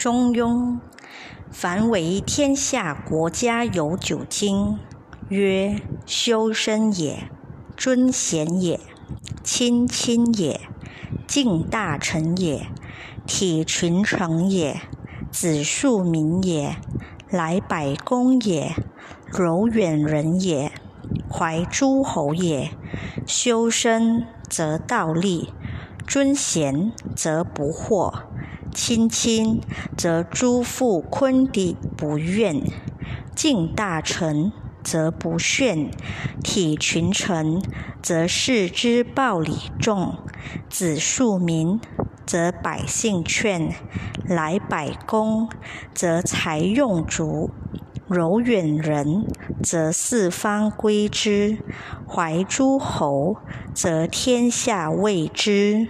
中庸，凡为天下国家有九经，曰：修身也，尊贤也，亲亲也，敬大臣也，体群臣也，子庶民也，来百公也，柔远人也，怀诸侯也。修身则道立，尊贤则不惑。亲亲则诸父昆弟不怨，敬大臣则不炫，体群臣则视之暴礼重，子庶民则百姓劝，来百公则财用足，柔远人则四方归之，怀诸侯则天下畏之。